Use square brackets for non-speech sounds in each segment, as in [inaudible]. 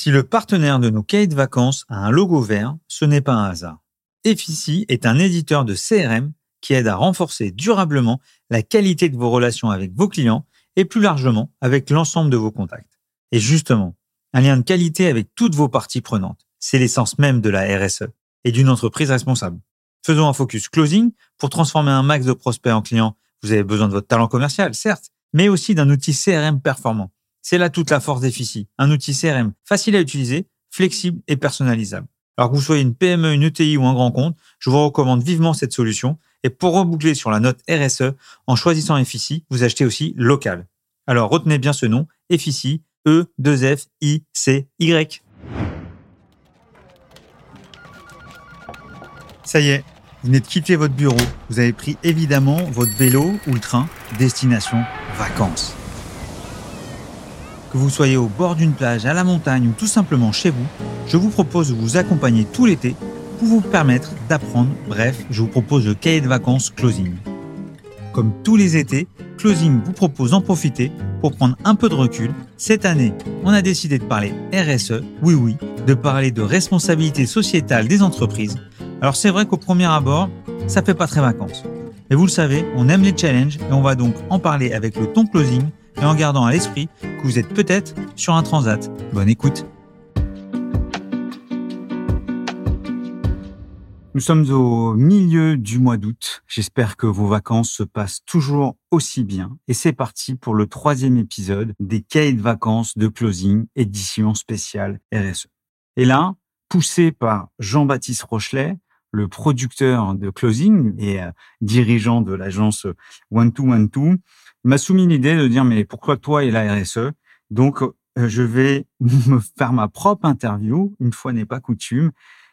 Si le partenaire de nos cahiers de vacances a un logo vert, ce n'est pas un hasard. Effici est un éditeur de CRM qui aide à renforcer durablement la qualité de vos relations avec vos clients et plus largement avec l'ensemble de vos contacts. Et justement, un lien de qualité avec toutes vos parties prenantes, c'est l'essence même de la RSE et d'une entreprise responsable. Faisons un focus closing pour transformer un max de prospects en clients. Vous avez besoin de votre talent commercial, certes, mais aussi d'un outil CRM performant. C'est là toute la force d'Effici, un outil CRM facile à utiliser, flexible et personnalisable. Alors que vous soyez une PME, une ETI ou un grand compte, je vous recommande vivement cette solution. Et pour reboucler sur la note RSE, en choisissant Effici, vous achetez aussi local. Alors retenez bien ce nom, Effici, E2F-I-C-Y. Ça y est, vous venez de quitter votre bureau. Vous avez pris évidemment votre vélo ou le train, destination vacances. Que vous soyez au bord d'une plage, à la montagne ou tout simplement chez vous, je vous propose de vous accompagner tout l'été pour vous permettre d'apprendre. Bref, je vous propose le cahier de vacances Closing. Comme tous les étés, Closing vous propose d'en profiter pour prendre un peu de recul. Cette année, on a décidé de parler RSE, oui oui, de parler de responsabilité sociétale des entreprises. Alors c'est vrai qu'au premier abord, ça fait pas très vacances. Mais vous le savez, on aime les challenges et on va donc en parler avec le ton closing et en gardant à l'esprit que vous êtes peut-être sur un transat. Bonne écoute. Nous sommes au milieu du mois d'août. J'espère que vos vacances se passent toujours aussi bien. Et c'est parti pour le troisième épisode des cahiers de vacances de closing, édition spéciale RSE. Et là, poussé par Jean-Baptiste Rochelet, le producteur de closing et euh, dirigeant de l'agence One to One Two, m'a soumis l'idée de dire mais pourquoi toi et la RSE Donc euh, je vais [laughs] me faire ma propre interview, une fois n'est pas coutume,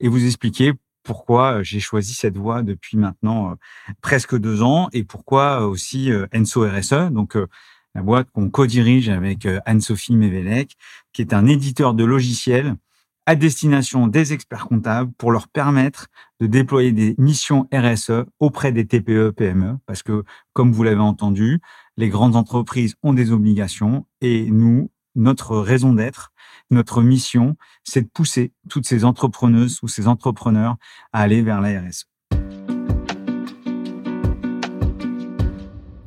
et vous expliquer pourquoi j'ai choisi cette voie depuis maintenant euh, presque deux ans et pourquoi aussi Enso RSE, donc la boîte qu'on co-dirige avec Anne-Sophie Mévelec, qui est un éditeur de logiciels à destination des experts comptables pour leur permettre de déployer des missions RSE auprès des TPE, PME, parce que, comme vous l'avez entendu, les grandes entreprises ont des obligations et nous, notre raison d'être, notre mission, c'est de pousser toutes ces entrepreneuses ou ces entrepreneurs à aller vers la RSE.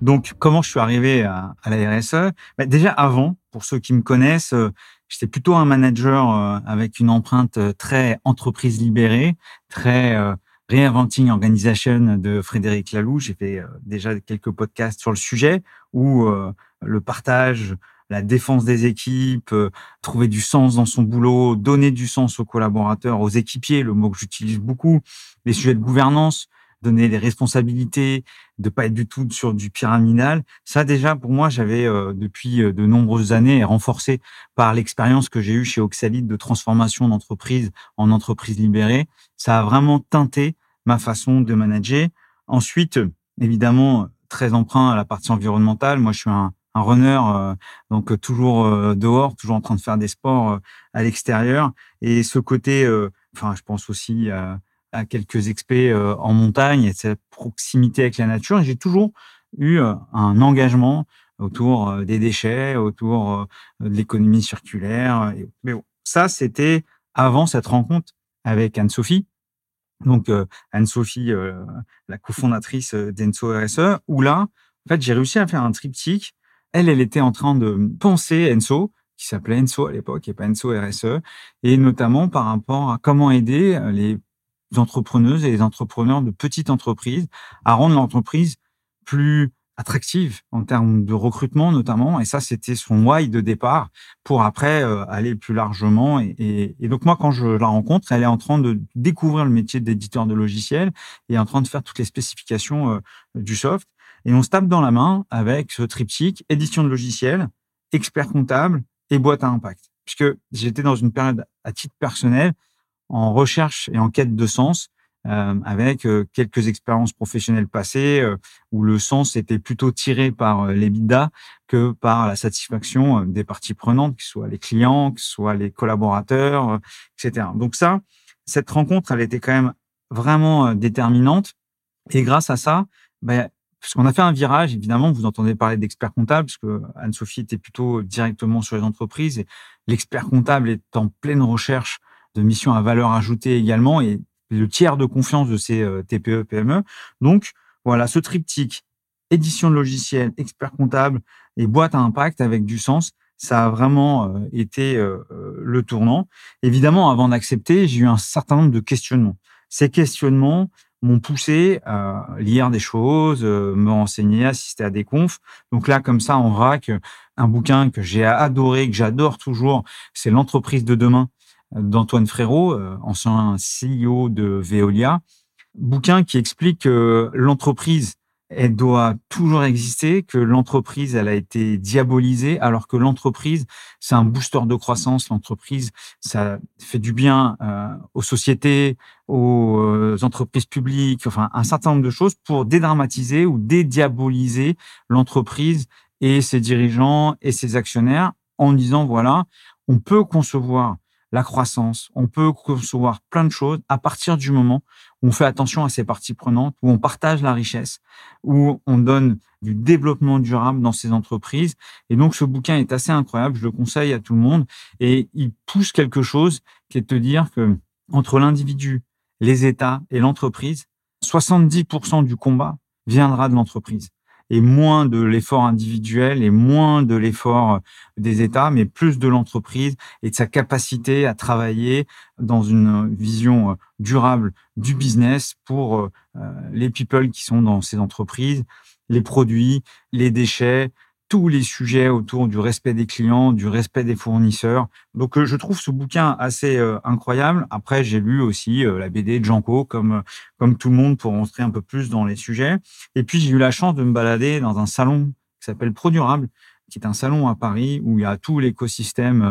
Donc, comment je suis arrivé à, la RSE bah, Déjà avant, pour ceux qui me connaissent, euh, J'étais plutôt un manager euh, avec une empreinte euh, très entreprise libérée, très euh, Reinventing Organization de Frédéric Laloux. J'ai fait déjà quelques podcasts sur le sujet où le partage, la défense des équipes, trouver du sens dans son boulot, donner du sens aux collaborateurs, aux équipiers, le mot que j'utilise beaucoup, les sujets de gouvernance, donner des responsabilités, de pas être du tout sur du pyramidal. Ça déjà pour moi j'avais euh, depuis euh, de nombreuses années renforcé par l'expérience que j'ai eue chez Oxalide de transformation d'entreprise en entreprise libérée. Ça a vraiment teinté ma façon de manager. Ensuite, évidemment, très emprunt à la partie environnementale. Moi, je suis un, un runner, euh, donc toujours dehors, toujours en train de faire des sports à l'extérieur. Et ce côté, enfin, je pense aussi à quelques expés euh, en montagne et cette proximité avec la nature. J'ai toujours eu euh, un engagement autour euh, des déchets, autour de l'économie circulaire. Mais bon, ça, c'était avant cette rencontre avec Anne-Sophie. Donc, Anne-Sophie, la cofondatrice d'Enso RSE, où là, en fait, j'ai réussi à faire un triptyque. Elle, elle était en train de penser Enso, qui s'appelait Enso à l'époque et pas Enso RSE, et notamment par rapport à comment aider les entrepreneuses et les entrepreneurs de petites entreprises à rendre l'entreprise plus attractive en termes de recrutement notamment. Et ça, c'était son why de départ pour après euh, aller plus largement. Et, et, donc moi, quand je la rencontre, elle est en train de découvrir le métier d'éditeur de logiciels et en train de faire toutes les spécifications euh, du soft. Et on se tape dans la main avec ce triptyque édition de logiciels, expert comptable et boîte à impact. Puisque j'étais dans une période à titre personnel en recherche et en quête de sens, euh, avec euh, quelques expériences professionnelles passées euh, où le sens était plutôt tiré par les bidas que par la satisfaction des parties prenantes, que ce soit les clients, que ce soit les collaborateurs, etc. Donc ça, cette rencontre, elle était quand même vraiment déterminante. Et grâce à ça, ben, parce qu'on a fait un virage, évidemment, vous entendez parler d'expert comptable, parce que Anne-Sophie était plutôt directement sur les entreprises, et l'expert comptable est en pleine recherche de missions à valeur ajoutée également, et le tiers de confiance de ces euh, TPE, PME. Donc, voilà, ce triptyque, édition de logiciels, expert comptable et boîte à impact avec du sens, ça a vraiment euh, été euh, le tournant. Évidemment, avant d'accepter, j'ai eu un certain nombre de questionnements. Ces questionnements, m'ont poussé à lire des choses, me renseigner, assister à des confs. Donc là, comme ça, en vrac, un bouquin que j'ai adoré, que j'adore toujours, c'est L'entreprise de demain d'Antoine Frérot, euh, ancien CEO de Veolia. Bouquin qui explique que l'entreprise elle doit toujours exister, que l'entreprise, elle a été diabolisée, alors que l'entreprise, c'est un booster de croissance. L'entreprise, ça fait du bien euh, aux sociétés, aux euh, entreprises publiques, enfin un certain nombre de choses pour dédramatiser ou dédiaboliser l'entreprise et ses dirigeants et ses actionnaires en disant voilà, on peut concevoir la croissance, on peut concevoir plein de choses à partir du moment où on fait attention à ces parties prenantes, où on partage la richesse, où on donne du développement durable dans ces entreprises. Et donc, ce bouquin est assez incroyable. Je le conseille à tout le monde. Et il pousse quelque chose qui est de te dire que entre l'individu, les États et l'entreprise, 70% du combat viendra de l'entreprise et moins de l'effort individuel et moins de l'effort des États, mais plus de l'entreprise et de sa capacité à travailler dans une vision durable du business pour euh, les people qui sont dans ces entreprises, les produits, les déchets, tous les sujets autour du respect des clients, du respect des fournisseurs. Donc, euh, je trouve ce bouquin assez euh, incroyable. Après, j'ai lu aussi euh, la BD de Janko, comme comme tout le monde, pour rentrer un peu plus dans les sujets. Et puis, j'ai eu la chance de me balader dans un salon qui s'appelle Produrable, qui est un salon à Paris où il y a tout l'écosystème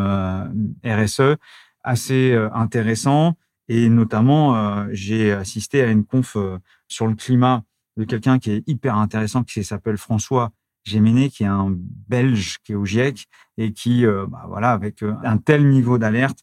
RSE assez intéressant. Et notamment, j'ai assisté à une conf sur le climat de quelqu'un qui est hyper intéressant, qui s'appelle François Géméné, qui est un Belge qui est au GIEC et qui, euh, bah, voilà, avec euh, un tel niveau d'alerte.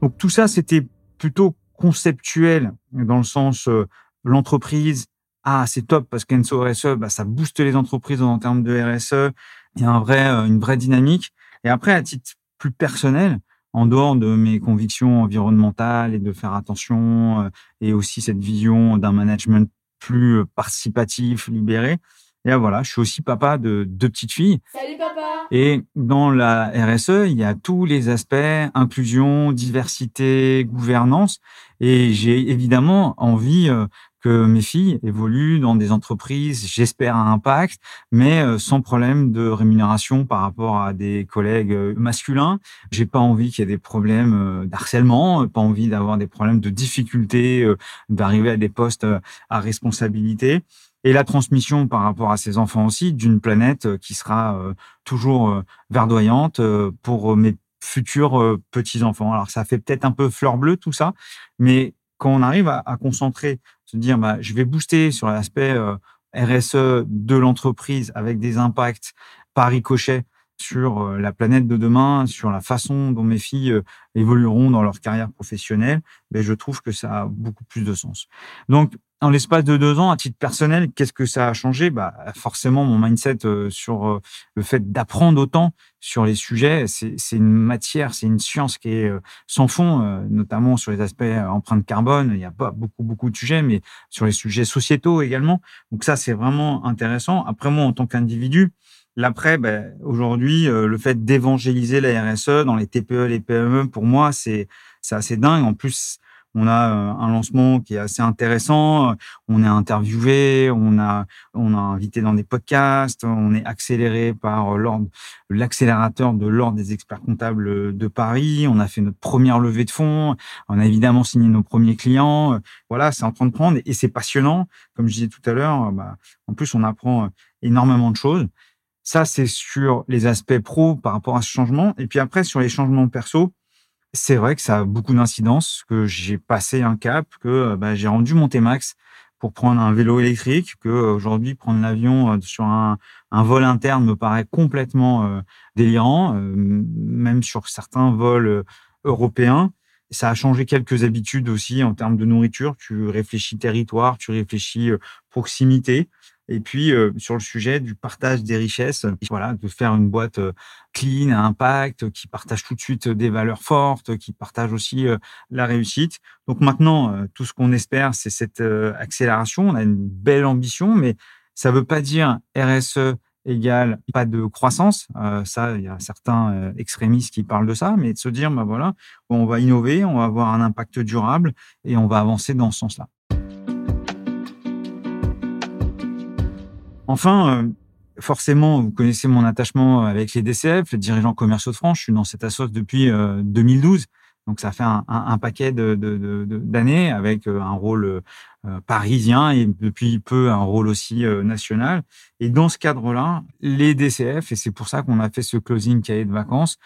Donc tout ça, c'était plutôt conceptuel dans le sens euh, l'entreprise. Ah, c'est top parce qu'Enso RSE, bah, ça booste les entreprises en termes de RSE. Il y a un vrai, une vraie dynamique. Et après, à titre plus personnel, en dehors de mes convictions environnementales et de faire attention et aussi cette vision d'un management plus euh, participatif, libéré. Et voilà, je suis aussi papa de deux petites filles. Salut papa. Et dans la RSE, il y a tous les aspects inclusion, diversité, gouvernance. Et j'ai évidemment envie euh, que mes filles évoluent dans des entreprises, j'espère à impact, mais euh, sans problème de rémunération par rapport à des collègues masculins. J'ai pas envie qu'il y ait des problèmes d'harcèlement, pas envie d'avoir des problèmes de difficulté d'arriver à des postes à responsabilité et la transmission par rapport à ces enfants aussi d'une planète euh, qui sera euh, toujours euh, verdoyante pour mes futurs petits-enfants. Alors ça fait peut-être un peu fleur bleue tout ça, mais quand on arrive à, concentrer, dire bah, je vais booster sur l'aspect RSE de l'entreprise avec des impacts par ricochet sur la planète de demain, sur la façon dont mes filles évolueront dans leur carrière professionnelle, ben je trouve que ça a beaucoup plus de sens. En l'espace de deux ans, à titre personnel, qu'est-ce que ça a changé? Bah, Forcément, mon mindset euh, sur euh, le fait d'apprendre autant sur les sujets, c'est une matière, c'est une science qui est euh, sans fond, notamment sur les aspects empreinte carbone. Il n'y a pas beaucoup, beaucoup de sujets, mais sur les sujets sociétaux également. Donc ça, c'est vraiment intéressant. Après, moi, en tant qu'individu, L'après, ben, aujourd'hui, le fait d'évangéliser la RSE dans les TPE, les PME, pour moi, c'est assez dingue. En plus, on a euh, un lancement qui est assez intéressant. On est interviewé, on a, on a invité dans des podcasts, on est accéléré par l'ordre, l'accélérateur de l'ordre des experts comptables de Paris. On a fait notre première levée de fonds. On a évidemment signé nos premiers clients. Voilà, c'est en train de prendre et c'est passionnant. Comme je disais tout à l'heure, bah, en plus, on apprend énormément de choses. Ça, c'est sur les aspects pro par rapport à ce changement. Et puis après, sur les changements perso, c'est vrai que ça a beaucoup d'incidences, que j'ai passé un cap, que euh, bah, j'ai rendu mon T-Max pour prendre un vélo électrique, que euh, aujourd'hui prendre l'avion euh, sur un, vol interne me paraît complètement délirant, même sur certains vols européens. Ça a changé quelques habitudes aussi en termes de nourriture. Tu réfléchis territoire, tu réfléchis proximité. Et puis sur le sujet du partage des richesses, voilà, de faire une boîte clean, à impact, qui partage tout de suite des valeurs fortes, qui partage aussi la réussite. Donc maintenant, tout ce qu'on espère, c'est cette accélération. On a une belle ambition, mais ça ne veut pas dire RSE égale pas de croissance. ça, il y a certains extrémistes qui parlent de ça, mais de se dire, bah voilà, on va innover, on va avoir un impact durable et on va avancer dans ce sens-là. Enfin, euh, forcément, vous connaissez mon attachement avec les DCF, les dirigeants commerciaux de France. Je suis dans cette association depuis 2012. Euh, Donc, ça fait un, paquet d'années avec euh, un rôle parisien et depuis peu un rôle aussi national. Et dans ce cadre-là, les DCF, et c'est pour ça qu'on a fait ce closing cahier de vacances,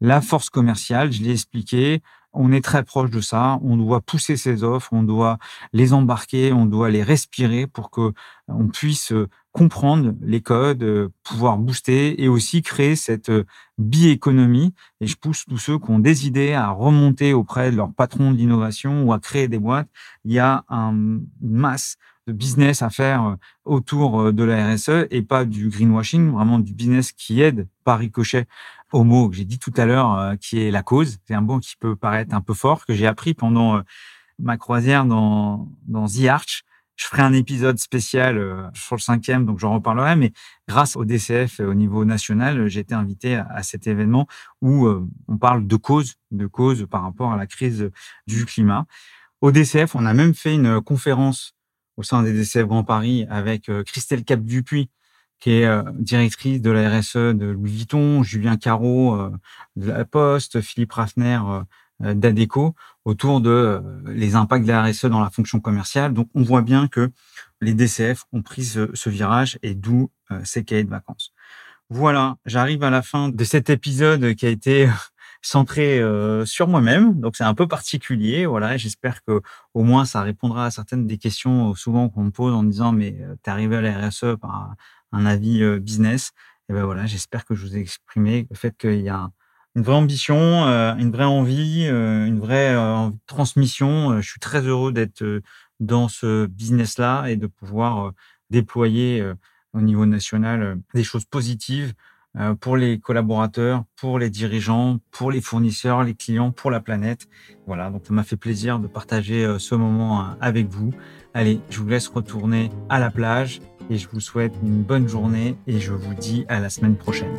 la force commerciale, je l'ai expliqué, on est très proche de ça. On doit pousser ces offres, on doit les embarquer, on doit les respirer pour que on puisse comprendre les codes, euh, pouvoir booster et aussi créer cette euh, bi-économie. Et je pousse tous ceux qui ont des idées à remonter auprès de leur patron de l'innovation ou à créer des boîtes. Il y a une masse de business à faire euh, autour de la RSE et pas du greenwashing, vraiment du business qui aide par ricochet au mot que j'ai dit tout à l'heure, qui est la cause. C'est un mot qui peut paraître un peu fort, que j'ai appris pendant ma croisière dans, dans The Arch je ferai un épisode spécial euh, sur le cinquième, donc j'en reparlerai. Mais grâce au DCF au niveau national, j'ai été invité à, cet événement où euh, on parle de cause, de cause par rapport à la crise du climat. Au DCF, on a même fait une conférence au sein des DCF Grand Paris avec euh, Christelle Cap-Dupuis, qui est directrice de la RSE de Louis Vuitton, Julien Caro de la Poste, Philippe Raffner euh, d'ADECO autour de euh, les impacts de la RSE dans la fonction commerciale. Donc, on voit bien que les DCF ont pris ce, virage et d'où euh, ces cahiers de vacances. Voilà, j'arrive à la fin de cet épisode qui a été centré sur moi-même, donc c'est un peu particulier. Voilà, j'espère que au moins ça répondra à certaines des questions souvent qu'on me pose en disant mais t'es arrivé à la RSE par un avis business. Et ben voilà, j'espère que je vous ai exprimé le fait qu'il y a une vraie ambition, euh, une vraie envie, euh, une vraie euh, transmission. Je suis très heureux d'être dans ce business-là et de pouvoir déployer au niveau national des choses positives pour les collaborateurs, pour les dirigeants, pour les fournisseurs, les clients, pour la planète. Voilà, donc ça m'a fait plaisir de partager ce moment avec vous. Allez, je vous laisse retourner à la plage et je vous souhaite une bonne journée et je vous dis à la semaine prochaine.